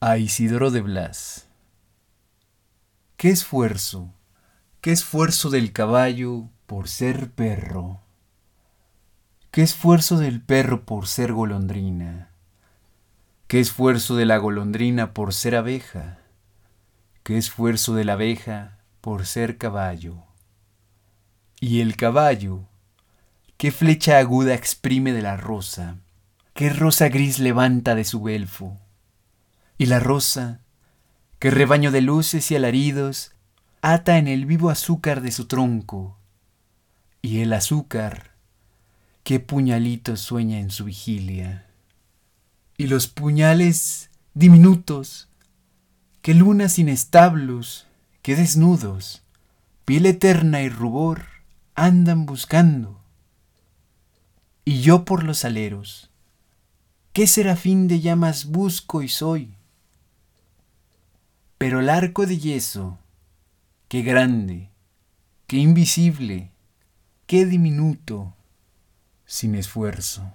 A Isidoro de Blas. Qué esfuerzo, qué esfuerzo del caballo por ser perro. Qué esfuerzo del perro por ser golondrina. Qué esfuerzo de la golondrina por ser abeja. Qué esfuerzo de la abeja por ser caballo. Y el caballo, qué flecha aguda exprime de la rosa, qué rosa gris levanta de su belfo y la rosa, que rebaño de luces y alaridos ata en el vivo azúcar de su tronco, y el azúcar, qué puñalito sueña en su vigilia, y los puñales diminutos, que lunas sin establos, que desnudos, piel eterna y rubor, andan buscando. Y yo por los aleros, qué serafín de llamas busco y soy, pero el arco de yeso, qué grande, qué invisible, qué diminuto, sin esfuerzo.